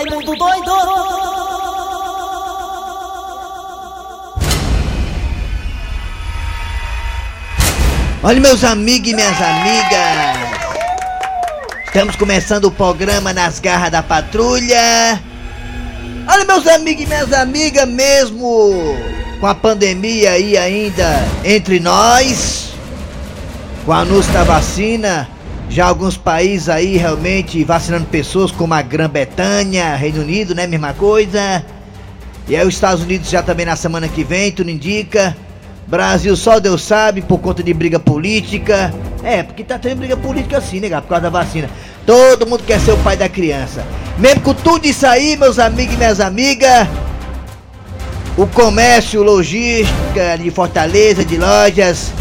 Raimundo doido! Olha, meus amigos e minhas amigas. Estamos começando o programa Nas Garras da Patrulha. Olha, meus amigos e minhas amigas, mesmo com a pandemia aí ainda entre nós, com o anúncio da vacina, já alguns países aí realmente vacinando pessoas, como a Grã-Bretanha, Reino Unido, né? Mesma coisa. E aí os Estados Unidos já também na semana que vem, tudo indica. Brasil só Deus sabe por conta de briga política. É, porque tá tendo briga política assim, né, por causa da vacina. Todo mundo quer ser o pai da criança. Mesmo com tudo isso aí, meus amigos e minhas amigas, o comércio, logística de Fortaleza, de lojas,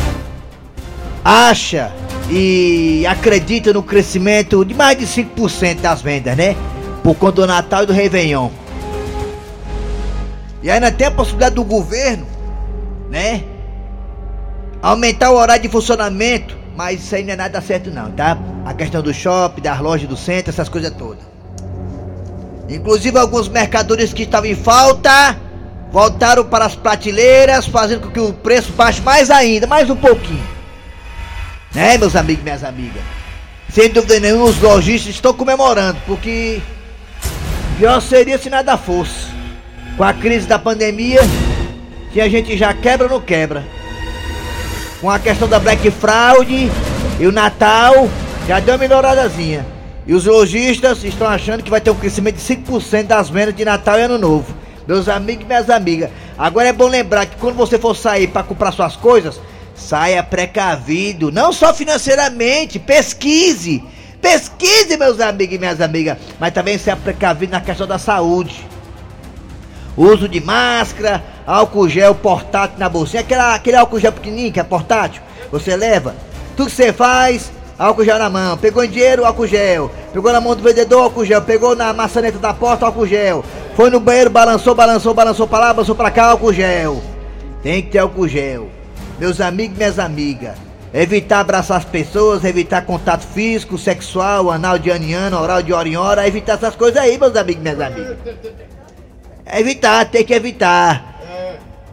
acha e acredita no crescimento de mais de 5% das vendas, né? Por conta do Natal e do Réveillon. E ainda tem a possibilidade do governo, né? Aumentar o horário de funcionamento, mas isso aí não é nada certo não, tá? A questão do shopping, das lojas do centro, essas coisas todas. Inclusive alguns mercadores que estavam em falta voltaram para as prateleiras, fazendo com que o preço baixe mais ainda, mais um pouquinho. Né, meus amigos e minhas amigas? Sem dúvida nenhuma, os lojistas estão comemorando, porque pior seria se nada fosse. Com a crise da pandemia, que a gente já quebra ou não quebra. Com a questão da Black Fraud e o Natal, já deu uma melhoradazinha. E os lojistas estão achando que vai ter um crescimento de 5% das vendas de Natal e Ano Novo. Meus amigos e minhas amigas, agora é bom lembrar que quando você for sair para comprar suas coisas, saia precavido, não só financeiramente, pesquise. Pesquise, meus amigos e minhas amigas, mas também seja precavido na questão da saúde. Uso de máscara, álcool gel portátil na bolsinha, aquela, aquele álcool gel pequenininho que é portátil, você leva. Tudo que você faz, álcool gel na mão. Pegou em dinheiro, álcool gel. Pegou na mão do vendedor, álcool gel. Pegou na maçaneta da porta, álcool gel. Foi no banheiro, balançou, balançou, balançou pra lá, balançou pra cá, álcool gel. Tem que ter álcool gel. Meus amigos e minhas amigas. Evitar abraçar as pessoas, evitar contato físico, sexual, anal de ano em ano, oral de hora em hora, evitar essas coisas aí, meus amigos e minhas amigas. Evitar, tem que evitar.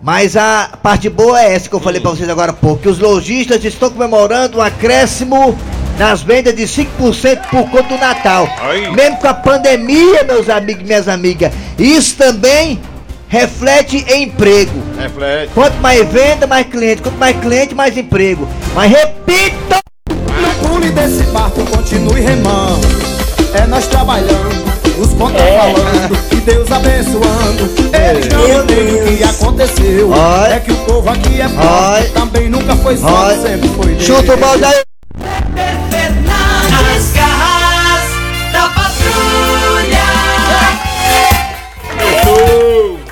Mas a parte boa é essa que eu falei pra vocês agora há pouco, que os lojistas estão comemorando um acréscimo nas vendas de 5% por conta do Natal. Aí. Mesmo com a pandemia, meus amigos e minhas amigas. Isso também reflete em emprego. Reflete. Quanto mais venda, mais cliente. Quanto mais cliente, mais emprego. Mas repita! No pule desse barco, continue remando. É nós trabalhando, os contas falando, e Deus abençoando. Eles não Meu entendem o que aconteceu. Ai. É que o povo aqui é pobre, também nunca foi só, sempre foi Deus. Chuta o balde aí!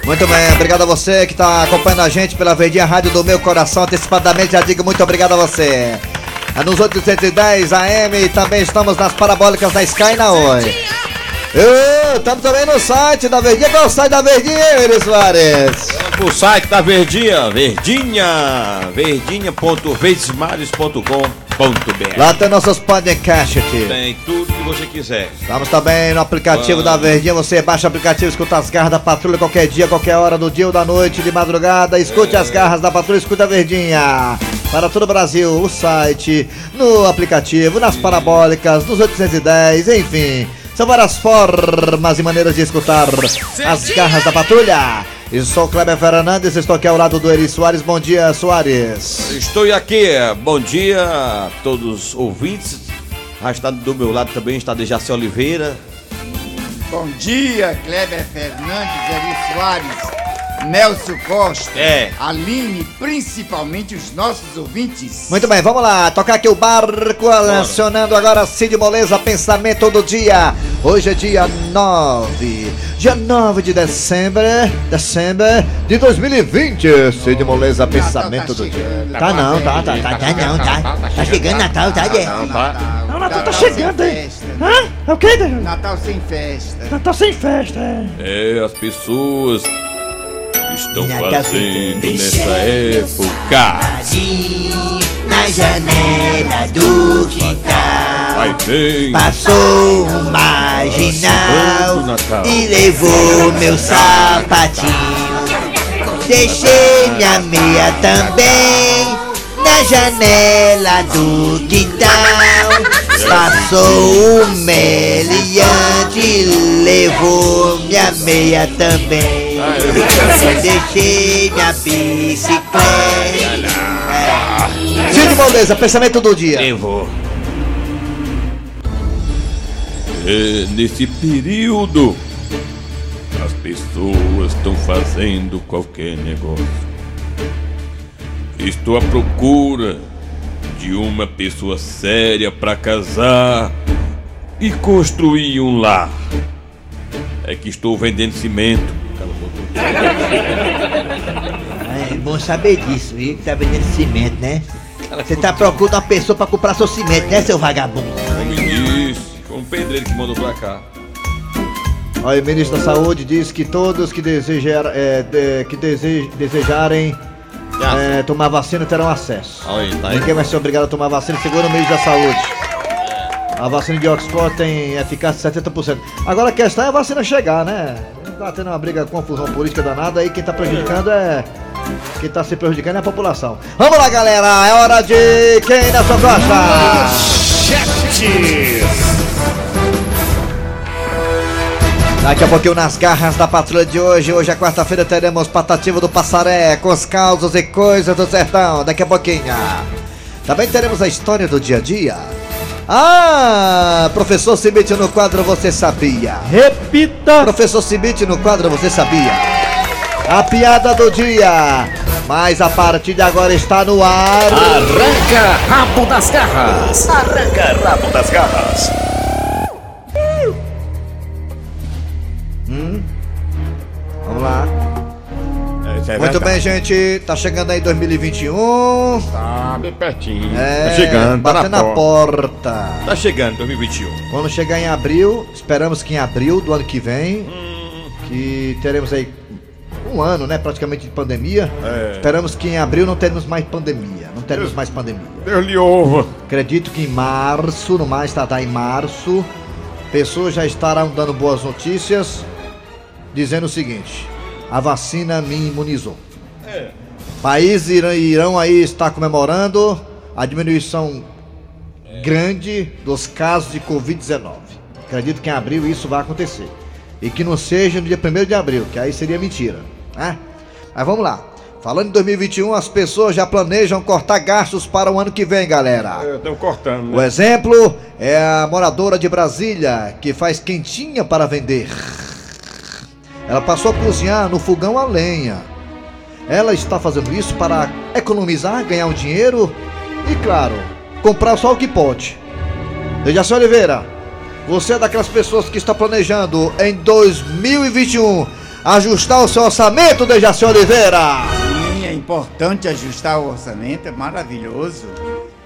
Muito bem, obrigado a você que está acompanhando a gente pela Verdinha Rádio do Meu Coração. Antecipadamente já digo muito obrigado a você. É Nos 810 AM também estamos nas parabólicas da Sky na Oi. Estamos também no site da Verdinha. Qual é o site da Verdinha, Eri Soares? O site da Verdinha, Verdinha, verdinha.verdesmares.com.br. Lá tem nossos podcasts. Tem tudo que você quiser. Estamos também no aplicativo Vamos. da Verdinha. Você baixa o aplicativo, escuta as garras da patrulha qualquer dia, qualquer hora do dia ou da noite, de madrugada. Escute as garras da patrulha, escute a Verdinha. Para todo o Brasil, o site, no aplicativo, nas parabólicas, nos 810, enfim. São várias formas e maneiras de escutar as garras da patrulha. Eu sou o Kleber Fernandes, estou aqui ao lado do Eri Soares. Bom dia, Soares. Estou aqui, bom dia a todos os ouvintes. Já está do meu lado também está Dejaci Oliveira. Bom dia, Kleber Fernandes, Eri Soares, Nelson Costa, É. Aline, principalmente os nossos ouvintes. Muito bem, vamos lá, tocar aqui o barco, acionando agora Cid Moleza, pensamento do dia. Hoje é dia 9, dia 9 de dezembro, dezembro de 2020. Cid Moleza, pensamento tá do dia. Tá tá não, tá, tá, tá, tá tá não, tá. tá Tá chegando Natal, tá, Dé? Não, tá. Não, Natal tá chegando, hein? festa. Hã? É o que, Dé? Natal sem festa. Natal sem festa, é. É, as pessoas estão fazendo nessa época. Na janela do quintal. Passou um marginal Santo Natal. e levou meu sapatinho. Deixei minha meia também na janela do quintal. Passou o meliante e levou minha meia também. Deixei minha bicicleta. Cid Moleza, pensamento do dia. Levou. É, nesse período, as pessoas estão fazendo qualquer negócio. Estou à procura de uma pessoa séria para casar e construir um lar. É que estou vendendo cimento. É bom saber disso, viu? Que tá vendendo cimento, né? Você tá procurando uma pessoa pra comprar seu cimento, né, seu vagabundo? Como disse, foi um pedreiro que mandou pra cá. Aí, o ministro da Saúde diz que todos que, desejar, é, de- que dese- desejarem é, tomar vacina terão acesso. Aí, tá aí. Ninguém vai ser obrigado a tomar vacina, segundo o ministro da Saúde. A vacina de Oxford tem eficácia de 70%. Agora a questão é a vacina chegar, né? Tá tendo uma briga, confusão política danada aí, quem tá prejudicando é. Quem tá se prejudicando é a população. Vamos lá, galera! É hora de quem na sua costa? Daqui a pouquinho nas garras da patrulha de hoje. Hoje é quarta-feira, teremos Patativa do Passaré com os causos e coisas do sertão. Daqui a pouquinho. Também teremos a história do dia a dia. Ah, professor Cibite no quadro Você Sabia. Repita! Professor Cibite no quadro Você Sabia. A piada do dia. Mas a partir de agora está no ar. Arranca rabo das garras! Arranca rabo das garras! Bem, gente. Tá chegando aí 2021. Tá bem pertinho. É, tá chegando, tá batendo na porta. porta. Tá chegando 2021. Quando chegar em abril, esperamos que em abril do ano que vem, Hum. que teremos aí um ano, né, praticamente de pandemia. É. Esperamos que em abril não teremos mais pandemia, não teremos Deus. mais pandemia. Deus lhe ouva. Acredito que em março, no mais tá, tá em março, pessoas já estarão dando boas notícias, dizendo o seguinte: a vacina me imunizou. Países irão, irão aí estar comemorando a diminuição grande dos casos de Covid-19. Acredito que em abril isso vai acontecer. E que não seja no dia 1 de abril, que aí seria mentira. Né? Mas vamos lá. Falando em 2021, as pessoas já planejam cortar gastos para o ano que vem, galera. Estão cortando, O exemplo é a moradora de Brasília, que faz quentinha para vender. Ela passou a cozinhar no fogão a lenha. Ela está fazendo isso para economizar, ganhar um dinheiro e, claro, comprar só o que pode. Dejaci Oliveira, você é daquelas pessoas que está planejando em 2021 ajustar o seu orçamento, Dejaci Oliveira? Sim, é importante ajustar o orçamento, é maravilhoso.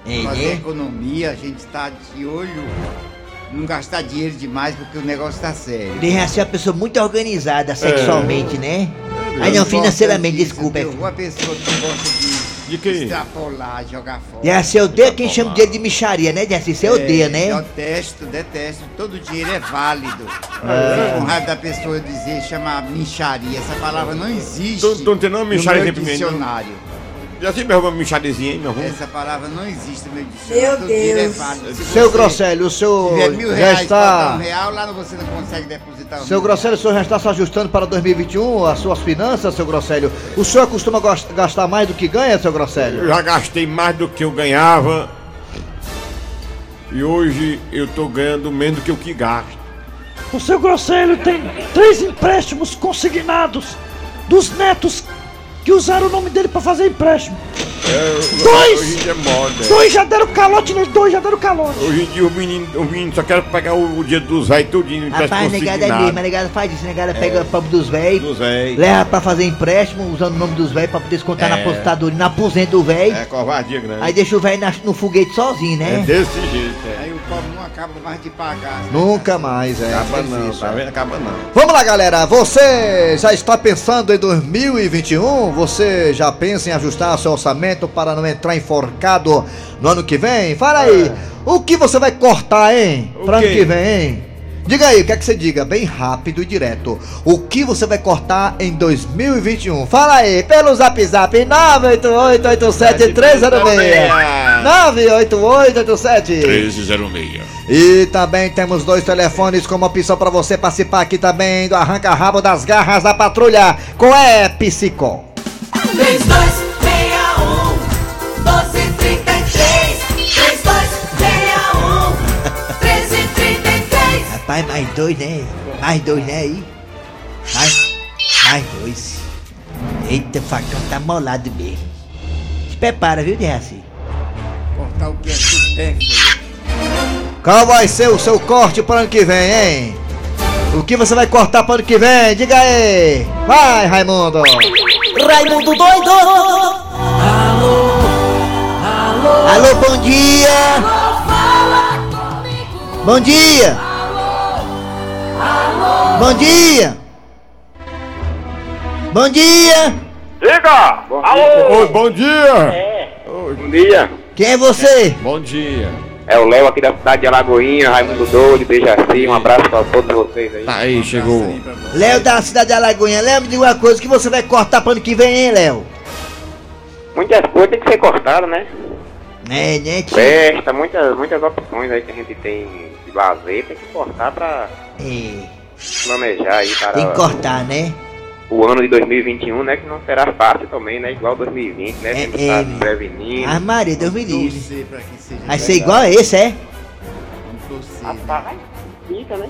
É, Fazer né? economia, a gente está de olho, não gastar dinheiro demais porque o negócio está sério. Deve ser uma pessoa muito organizada sexualmente, né? Aí É não, financeiramente, desculpa. é viu? Uma pessoa que gosta de, De quê? extrapolar, jogar fora. Deve ser odeia quem chama dinheiro de micharia, né, Deve Você odeia, É, né? Detesto, detesto. Todo dinheiro é válido. Fico com raiva da pessoa dizer, chamar mincharia. Essa palavra não existe Tu- tu não tem não no mincharia meu pra mim, não? dicionário. Já tem meu minchadezinha aí, meu irmão? Essa palavra não existe no meu dicionário. Meu Deus. Se Seu Grosselio, o senhor tiver mil já reais faltar está... um real, lá você não consegue depositar um Seu Grosselio, o senhor já está se ajustando para 2021, as suas finanças, seu Grosselio? O senhor costuma gastar mais do que ganha, seu Eu Grosselio? já gastei mais do que eu ganhava. E hoje eu tô ganhando menos do que o que gasto. O seu Grosselho tem três empréstimos consignados dos netos que usaram o nome dele pra fazer empréstimo. É, Dois! É moda. Dois já deram calote neles, dois já deram calote. Hoje em dia o menino, o menino só quer pegar o, o dia dos velhos tudinho. Rapaz, negada é mesmo, a negada faz isso, a negada pega o pobre dos velhos, Dos velhos. leva pra fazer empréstimo, usando o nome dos velhos pra poder descontar na É. aposentadoria, na aposenta do velho. É covardia grande. Aí deixa o velho na- no foguete sozinho, É né? desse jeito, é. Aí o pobre não acaba mais de pagar. Nunca mais, é. Acaba é não, tá é. vendo? Acaba não. Vamos lá, galera. Você já está pensando em 2021? Você já pensa em ajustar seu orçamento para não entrar enforcado no ano que vem? Fala aí. O que você vai cortar, hein? O Pra ano que vem, hein? Diga aí, o que é que você diga? Bem rápido e direto. O que você vai cortar em 2021? Fala aí, pelo zap zap 988-87306. 988-87. 1306. E também temos dois telefones como opção para você participar aqui também do Arranca Rabo das Garras da Patrulha com Epsicom. 3261 1333 Rapaz, mais dois, né? Mais dois, né? Aí. Mais, mais dois. Eita, o facão tá molado mesmo. Se prepara, viu, Dejaci? Cortar o que é supérfluo. Qual vai ser o seu corte para ano que vem, hein? O que você vai cortar para ano que vem? Diga aí! Vai, Raimundo! Raimundo doido Alô, bom dia! Bom dia! Bom dia! Bom dia! Diga! Alô! Oi, bom dia! Bom dia! Quem é você? Bom dia. É o Léo aqui da cidade de Alagoinha, Raimundo Doido, Bejaci, um abraço pra todos vocês aí. Tá aí, chegou. Léo da cidade de Alagoinha. Léo, me diga uma coisa, que você vai cortar para ano que vem, hein, Léo? Muitas coisas tem que ser cortadas, né? É, né, tio? Festa, muitas, muitas opções aí que a gente tem de lazer, tem que cortar pra É, planejar aí para tem que cortar, né? o ano de 2021, né? Que não será fácil também, né? Igual 2020, né? É, Tem que é, meu. prevenindo. Ah, Maria, Deus me livre. Torcer pra que seja Vai ser igual a esse, é? Torcer. Rapaz, fica, né?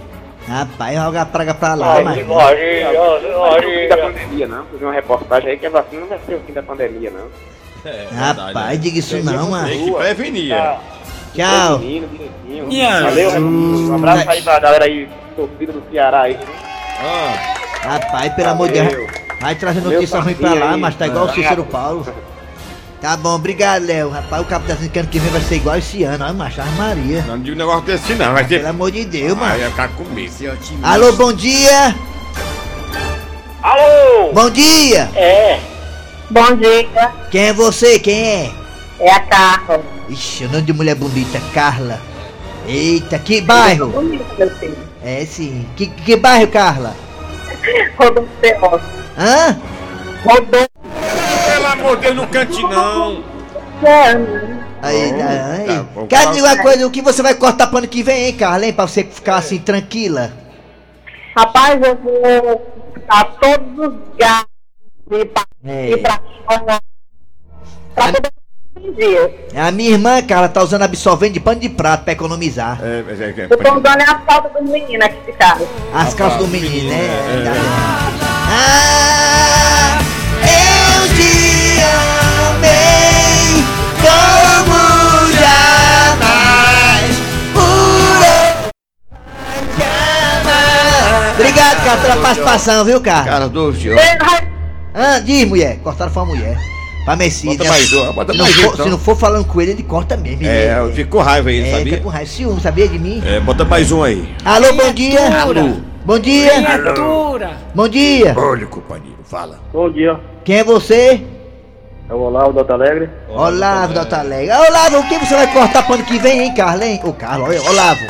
Rapaz, joga a praga pra lá, mas. Não é o fim da pandemia, não. Vi uma reportagem aí que a vacina não vai ser o fim da pandemia, não. Rapaz, diga isso não, mano. Tem que prevenir. é. Tchau. Direitinho. Valeu, um abraço aí pra galera aí, torcida do Ceará aí. Ah, Rapaz, pelo amor de Deus. Vai trazer notícia ruim pra lá, mas tá igual o Cícero Paulo. Tá bom, obrigado, Léo. Rapaz, o cabo tá que ano que vem vai ser igual esse ano. Ai, macho, Maria. não diga um negócio desse não, vai ter. Pelo amor de Deus, Vai mano. ficar com. Ser. Alô, bom dia. Alô! Bom dia. É, Bom dia, Quem é você? Quem é? é a Carla. Ixi, o nome de mulher bonita, Carla. Eita, que bairro? Filho. É sim. Que, que bairro, Carla? Rodolfo Ferrosa. Hã? Rodolfo Pelo amor de Deus, não cante não. Aí, Tá, aí. tá bom. Quer dizer uma coisa, o que você vai cortar pro ano que vem, hein, Carla, hein? Pra você ficar assim, tranquila. Rapaz, eu vou a todos os gatos e pra, É. e pra. Pra os dias. A minha irmã, Carla, tá usando absorvente de pano de prato pra economizar. É, é, é, Eu tô usando as faltas dos meninos aqui de casa. As calças do menino, né? Ah, eu te amei como jamais. Por jamais. Obrigado, cara, pela participação, viu, cara? Cara, do senhor. Ah, diz, mulher. Cortaram pra mulher. Pra Messias. Bota mais um, bota se, não mais um, for, então. se não for falando com ele, ele corta mesmo. ele É, eu fico com raiva aí, é, sabia? fica com raiva. Ciúme, sabia de mim? É, bota mais um aí. Alô, bom dia. Alô. Bom dia. Bom dia. Olha, companheiro, fala. Bom dia, Quem é você? é o Olavo da Alegre. Olavo da Alegre. Ah, Olavo, o que você vai cortar pro ano que vem, hein, Carla, hein? Ô, Carla, Olavo.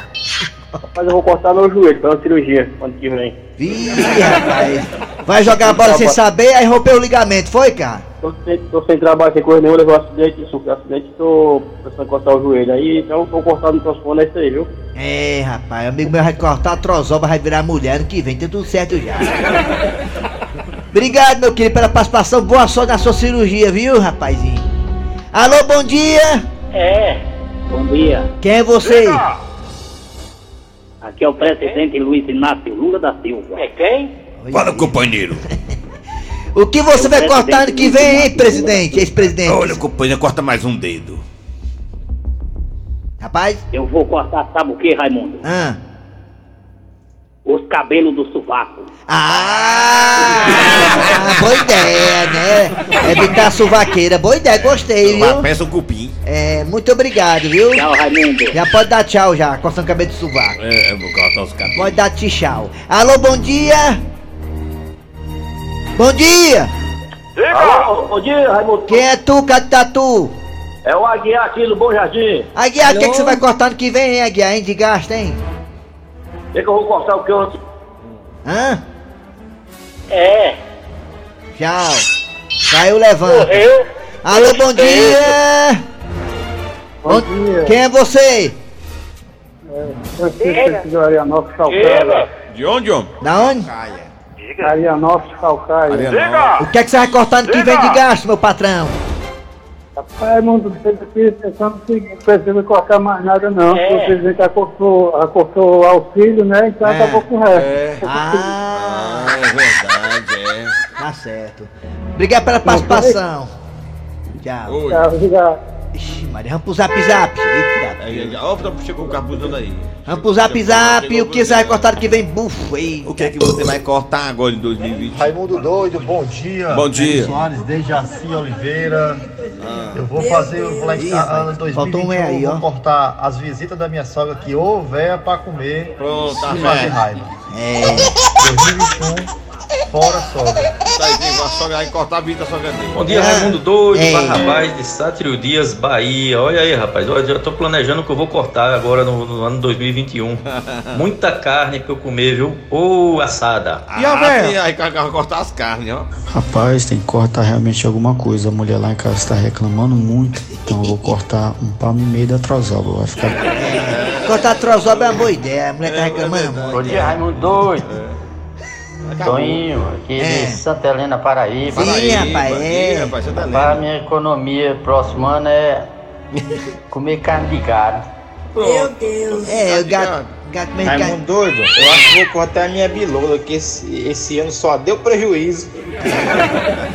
Rapaz, eu vou cortar meu joelho pra uma cirurgia ano que vem. Ih, rapaz. Vai jogar a bola sem saber, aí rompeu o ligamento, foi, cara? Tô sem, tô sem trabalho, sem coisa nenhuma, levei um acidente, sofri um acidente, tô precisando cortar o joelho aí, então tô cortando o microfone, é isso aí, viu? É, rapaz, amigo meu vai cortar a trozoba, vai virar mulher ano que vem, tá tudo certo já. Obrigado, meu querido, pela participação. Boa sorte na sua cirurgia, viu, rapazinho? Alô, bom dia. É, bom dia. Quem é você? Aqui é o presidente Luiz Inácio Lula da Silva. É quem? Fala, companheiro. O que você vai cortar ano que vem, hein, presidente? Ex-presidente. Olha, companheiro, corta mais um dedo. Rapaz, Eu vou cortar, sabe o que, Raimundo? ah. Os cabelos do sovaco. Ah, boa ideia, né? Evitar a suvaqueira. Boa ideia, gostei, Vai, viu? peça um cupim. É, muito obrigado, viu? Tchau, Raimundo. Já pode dar tchau já, coçando o cabelo de sovaco. É, eu vou cortar os cabelos. Pode dar tchau. Alô, bom dia! Bom dia! Alô, bom dia, Raimundo. Quem é tu, Catatu? É o Aguiar aqui do Bom Jardim. Aguiar, o que, que você vai cortar no que vem, hein, Aguiar, hein, de gasto, hein? O que, que eu vou cortar o que eu... Hã? É. Tchau. Caiu, levanta. Morreu. Alô, bom dia! Bom dia. Quem é você? Francisco aqui de Arianópolis Calcaia. De onde, homem? Da onde? Arianópolis Calcaia. O que é que você vai cortar no que vem de gasto, meu patrão? Rapaz, mundo aqui pensando que não precisa cortar mais nada não. É. O presidente acortou, acortou o auxílio, né? Então É. acabou com o resto. Ah, é verdade, é. tá certo. Obrigado pela participação. Tchau. Oi. Tá, obrigado. Ixi, Maria, vamos pro zap zap. Eita, Aí, ó, tá- chegou o capuzão aí. Vamos pro zap zap. O que você vai cortar no que vem? Bufo. O que é que você vai cortar agora em 2020? Raimundo Doido, bom dia. Bom dia. Soares, desde Jaci Oliveira. Eu vou fazer, eu vou lá em Ih, ca- rapaz, ano faltou um 2021, é aí, ó. vou cortar as visitas da minha sogra que houver pra comer Pronto, tá fazer raiva. É. 2021, fora sogra. Tem uma sogra aí, cortar a vida da sogra dele. Bom dia, Raimundo Doido, Ei. Barrabás de Sátiro Dias, Bahia. Olha aí, rapaz, olha, eu tô planejando o que eu vou cortar agora no, no ano 2021. Muita carne pra eu comer, viu? Ô, assada. E a velha? Aí vai cortar as carnes, ó. Rapaz, tem que cortar realmente alguma coisa. A mulher lá em casa está reclamando muito. Então eu vou cortar um palmo e meio da trozoba. Vai ficar. Cortar trozoba é uma boa ideia. A mulher tá reclamando Bom muito. dia, Raimundo Doido. Toninho, aqui É. de Santa Helena, Paraíba. Sim, rapaz, Ih, é. rapaz, Rapaz, a minha economia próximo ano é comer carne de gado. Meu Deus. É, o gato, gato mexicano. Raimundo doido, eu acho que vou cortar a minha bilola, que esse, esse ano só deu prejuízo.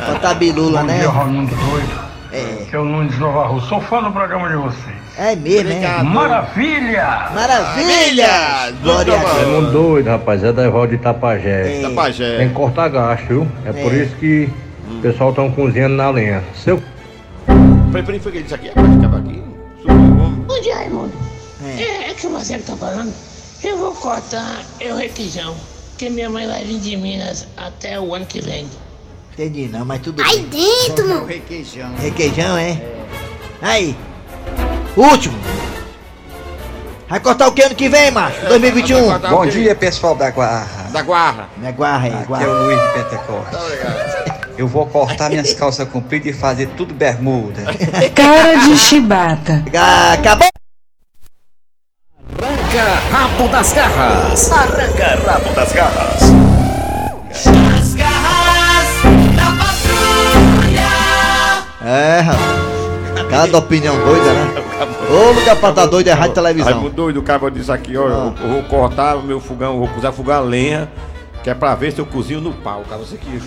Cortar bilula, né? Raimundo Doido. É. Que é o Nunes Nova Rússia. Sou fã do programa de vocês. É mesmo, é? Maravilha! Maravilha! Glória a Deus. Raimundo doido, rapaz, é da Evaldo de Itapajé. É. Tapajé. Tem que cortar gasto, viu? É, por É. isso que o pessoal estão cozinhando na lenha. Seu Peraí, peraí, foi que ele disse aqui? É ficar aqui? Bom dia, Raimundo. É. É, é que o Marcelo tá falando. Eu vou cortar eu requeijão, que minha mãe vai vir de Minas até o ano que vem. Entendi não, mas tudo Ai, bem. dentro, É o requeijão. Requeijão, é? Aí. Último. Vai cortar o que ano que vem, macho? 2021. Bom dia, pessoal da Guarra. Da Guarra. Não é guarra aí, Aqui é guarra. o Luiz de Pentecoste. Eu vou cortar minhas calças compridas e fazer tudo bermuda. Cara de chibata. Ah, Acabou. Arranca rabo das garras. Arranca rabo das garras. As garras É, rapaz. Cada opinião doida, né? Ô lugar pra tá doido é rádio e televisão. Raimundo doido, o cara disse aqui, ó, eu, eu vou cortar o meu fogão, vou usar fogão a lenha, que é pra ver se eu cozinho no pau, cara, você que...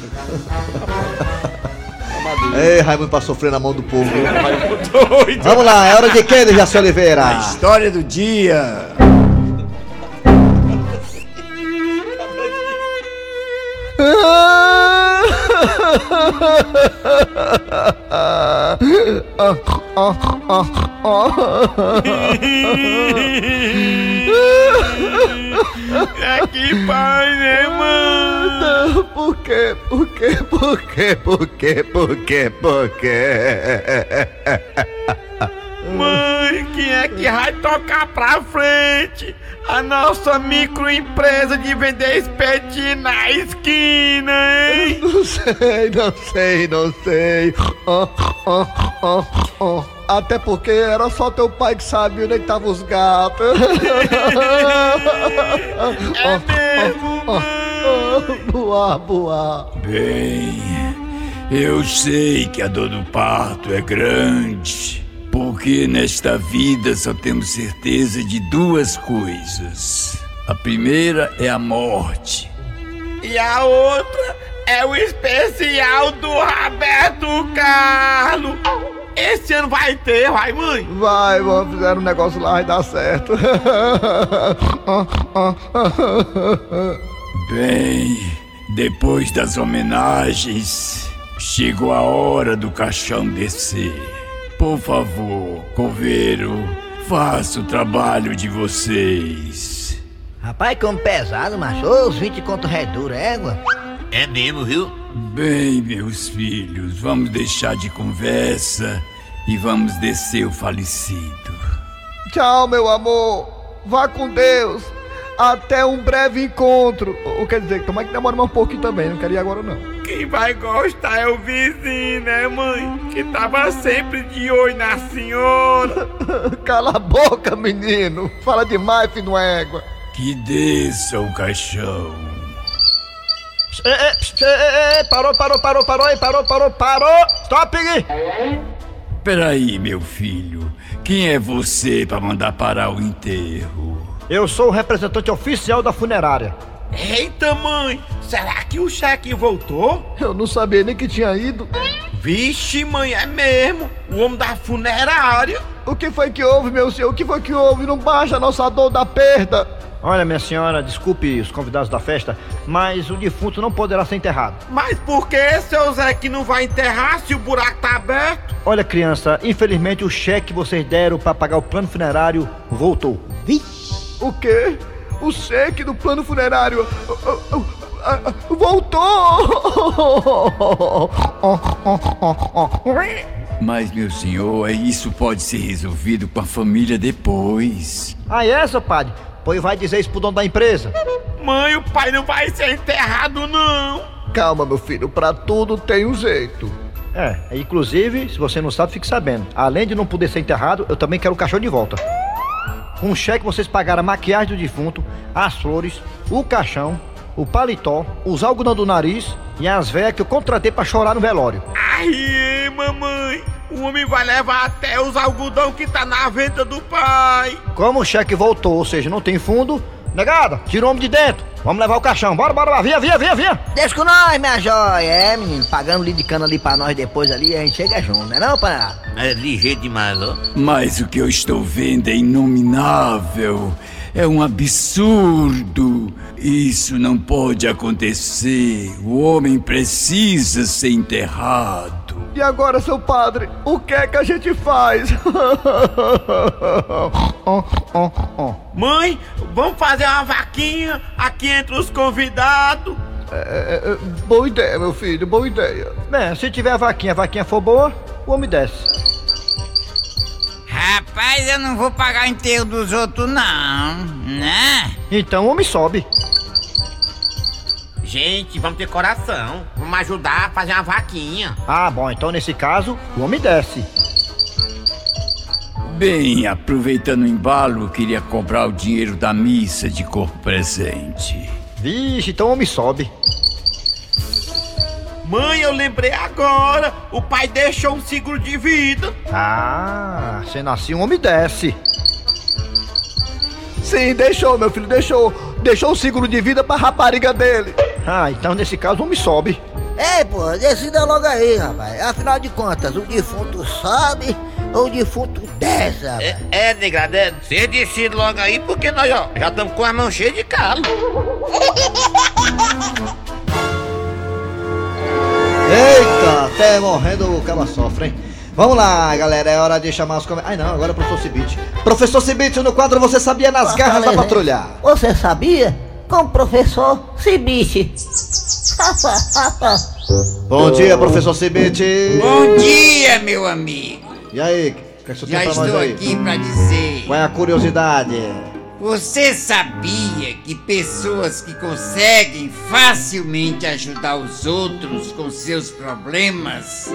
Ei, Raimundo pra sofrer na mão do povo. Raimundo doido. Vamos lá, é hora de quê, Dejaci Oliveira? A história do dia. É que pai, né, mano? Por quê? Por quê? Por quê? Por quê? Por quê? Por quê? Mãe, quem é que vai tocar pra frente? A nossa microempresa de vender espetinho na esquina, hein? Não sei, não sei, não sei. Ó, ó, ó. Até porque era só teu pai que sabia onde é estavam os gatos. É mesmo, Boa, boa. Bem, eu sei que a dor do parto é grande, porque nesta vida só temos certeza de duas coisas. A primeira é a morte. E a outra é o especial do Roberto Carlos. Esse ano vai ter, vai, mãe? Vai, vamos fizeram um negócio lá, vai dar certo. Bem, depois das homenagens, chegou a hora do caixão descer. Por favor, coveiro, faça o trabalho de vocês. Rapaz, como pesado, macho. Ô, os 20 conto redura, égua. É mesmo, viu? Bem, meus filhos, vamos deixar de conversa e vamos descer o falecido. Tchau, meu amor. Vá com Deus. Até um breve encontro. Ou quer dizer, tomara que demora mais um pouquinho também. Não quero ir agora, não. Quem vai gostar é o vizinho, né, mãe? Que tava sempre de olho na senhora. Cala a boca, menino. Fala demais, filho de uma égua. Que desça o caixão. Ei, ei, ei, parou, parou, parou, parou, ei, parou, parou, parou. Stop! Peraí, meu filho. Quem é você para mandar parar o enterro? Eu sou o representante oficial da funerária. Eita, mãe! Será que o cheque voltou? Eu não sabia nem que tinha ido. Vixe, mãe, é mesmo! O homem da funerária! O que foi que houve, meu senhor? O que foi que houve? Não baixa a nossa dor da perda. Olha, minha senhora, desculpe os convidados da festa, mas o defunto não poderá ser enterrado. Mas por que, seu Zé, que não vai enterrar se o buraco tá aberto? Olha, criança, infelizmente o cheque que vocês deram para pagar o plano funerário voltou. O quê? O cheque do plano funerário voltou! Mas, meu senhor, isso pode ser resolvido com a família depois. Ah, é, seu padre? Pois vai dizer isso pro dono da empresa. Mãe, o pai não vai ser enterrado, não. Calma, meu filho, pra tudo tem um jeito. É, inclusive, se você não sabe, fique sabendo. Além de não poder ser enterrado, eu também quero o caixão de volta. Com um cheque vocês pagaram a maquiagem do defunto, as flores, o caixão, o paletó, os algodão do nariz e as velhas que eu contratei pra chorar no velório. Ai, mamãe, o homem vai levar até os algodão que tá na venta do pai. Como o cheque voltou, ou seja, não tem fundo, negada, tira o homem de dentro. Vamos levar o caixão, bora, bora, bora, via, via, via, via. Deixa com nós, minha joia. É, menino, pagando litro de cana ali pra nós depois ali, a gente chega junto, né não, Pará? É ligeiro demais, ó. Mas o que eu estou vendo é inominável. É um absurdo. Isso não pode acontecer. O homem precisa ser enterrado. E agora, seu padre, o que é que a gente faz? Mãe, vamos fazer uma vaquinha aqui entre os convidados. É, é, boa ideia, meu filho, boa ideia. Bem, se tiver a vaquinha, a vaquinha for boa, o homem desce. Rapaz, eu não vou pagar o enterro dos outros, não, né? Então o homem sobe. Gente, vamos ter coração. Vamos ajudar a fazer uma vaquinha. Ah, bom, então nesse caso, o homem desce. Bem, aproveitando o embalo, eu queria cobrar o dinheiro da missa de corpo presente. Vixe, então o homem sobe. Mãe, eu lembrei agora. O pai deixou um seguro de vida. Ah, sendo assim, o homem desce. Sim, deixou, meu filho, deixou. Deixou o seguro de vida pra rapariga dele. Ah, então nesse caso o homem sobe. É, pô, decida logo aí, rapaz. Afinal de contas, o defunto sobe ou o defunto desce, rapaz? É, é degradado. Você decide logo aí, porque nós ó, já estamos com a mão cheia de calo. Eita, até morrendo o caba sofre, hein? Vamos lá, galera, é hora de chamar os comentários. Ai não, agora é o professor Cibite. Professor Cibite, no quadro Você Sabia nas garras da patrulha. Você sabia? Com o professor Cibite. Bom dia, professor Cibite. Bom dia, meu amigo. E aí, o que, é que você Já tem pra nós estou aí? aqui pra dizer. Qual é a curiosidade? Você sabia que pessoas que conseguem facilmente ajudar os outros com seus problemas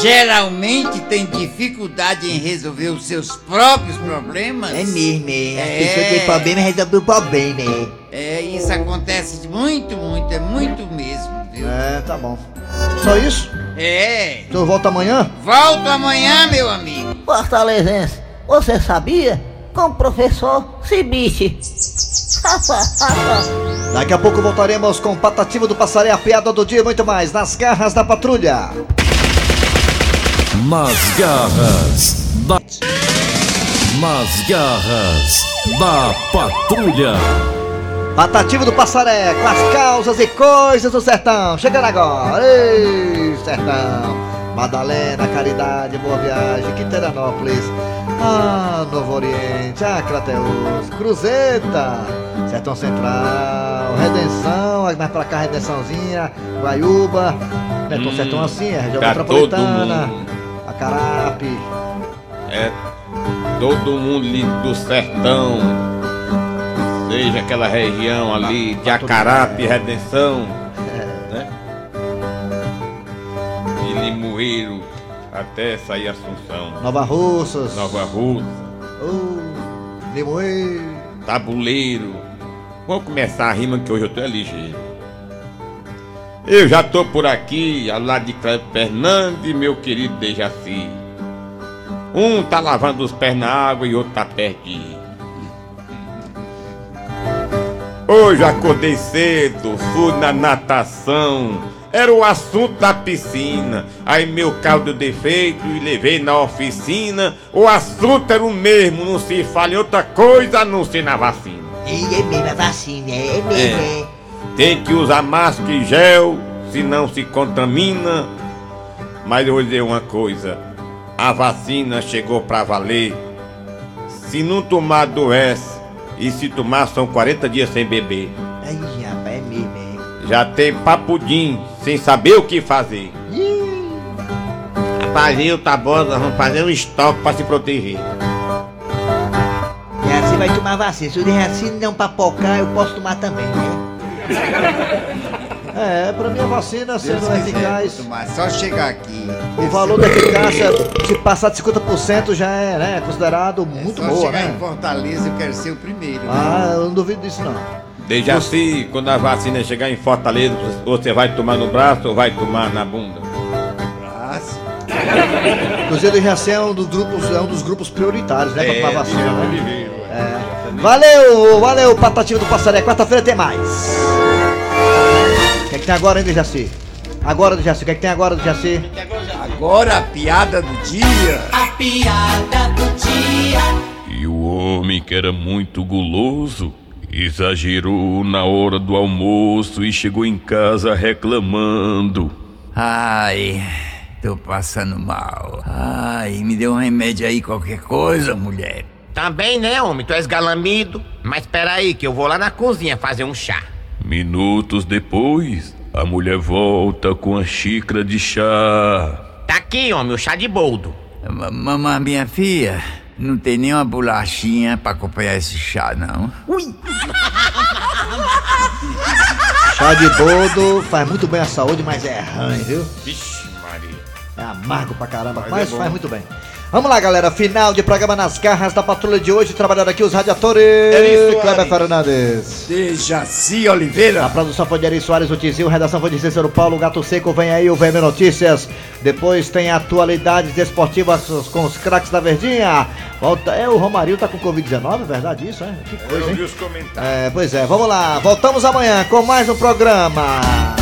geralmente têm dificuldade em resolver os seus próprios problemas? É mesmo, é. A É. pessoa tem problema resolve o problema, é. É, isso acontece muito, muito, é muito mesmo, viu? É, tá bom. Só isso? É. O senhor volta amanhã? Volto amanhã, meu amigo. Fortalezense, você sabia? Com o professor Cibite. Daqui a pouco voltaremos com Patativa do Passaré, a piada do dia e muito mais nas garras da patrulha. Nas garras da. Nas garras da patrulha. Patativa do Passaré, com as causas e coisas do sertão. Chegando agora. Ei, sertão. Madalena, Caridade, Boa Viagem, Quiteranópolis. Ah, Novo Oriente, ah, Crateus, Cruzeta, Sertão Central, Redenção, mais pra cá, Redençãozinha, Guaiúba, é tão Hum, sertão assim, é região metropolitana. Acarape, É todo mundo do sertão, seja aquela região ali de Acarape, Redenção, Limoeiro até sair Assunção. Nova Russas. Nova Russa, Oh, Limoeiro. Tabuleiro. Vamos começar a rima que hoje eu tô é ligeiro. Eu já tô por aqui, ao lado de Cleber Fernandes meu querido Dejaci. Um tá lavando os pés na água e outro tá perdido. Hoje acordei cedo, fui na natação. Era o assunto da piscina. Aí meu carro deu defeito e levei na oficina. O assunto era o mesmo, não se fala em outra coisa a não ser na vacina. E é mesmo a vacina, é mesmo. É. Tem que usar máscara e gel, senão se contamina. Mas eu vou dizer uma coisa: a vacina chegou pra valer. Se não tomar, adoece. E se tomar, são 40 dias sem beber. Ai, rapaz, é mesmo, é. Já tem papudim, sem saber o que fazer. Rapaz, tá bom, nós vamos fazer um estoque pra se proteger. E assim vai tomar vacina. Se o assim não papocar, eu posso tomar também, né? É, pra mim a vacina sendo eficaz. Mas só chegar aqui. O valor da eficácia, se passar de 50%, já é né, considerado muito Só boa, chegar né? em Fortaleza eu quero ser o primeiro. né? Ah, eu não duvido disso não. Desde assim, quando a vacina chegar em Fortaleza, você vai tomar no braço ou vai tomar na bunda? Braço. Inclusive o Jacé é um dos grupos, é um dos grupos prioritários, né? Pra É, tomar vacina, ele- né? ele veio, É. Valeu, valeu, Patativa do Passaré. Quarta-feira tem mais. O que é que tem agora, hein, Dejaci? Agora, Dejaci, o que é que tem agora, Dejaci? Agora a piada do dia. A piada do dia. E o homem que era muito guloso exagerou na hora do almoço e chegou em casa reclamando. Ai, tô passando mal. Ai, me dê um remédio aí, qualquer coisa, mulher. Também, né, homem? Tu és galamido. Mas peraí, que eu vou lá na cozinha fazer um chá. Minutos depois, a mulher volta com a xícara de chá. Tá aqui, homem, o chá de boldo. Mamãe, minha filha, não tem nenhuma bolachinha pra acompanhar esse chá, não? Ui! Chá de boldo faz muito bem à saúde, mas é ruim, viu? Vixe, Maria. É amargo pra caramba, Mas mas, é faz muito bem. Vamos lá, galera. Final de programa nas garras da patrulha de hoje. Trabalhando aqui os radiadores. Eri Soares. Kleber Fernandes. Dejaci Oliveira. A produção foi de Eri Soares, o Tizil. Redação foi de Cícero Paulo. Gato Seco vem aí, o VM Notícias. Depois tem atualidades desportivas com os craques da Verdinha. Volta. É, o Romarinho tá com Covid-19, é verdade isso, é? Que coisa, Eu hein? vi os comentários. É, pois é, vamos lá. Voltamos amanhã com mais um programa.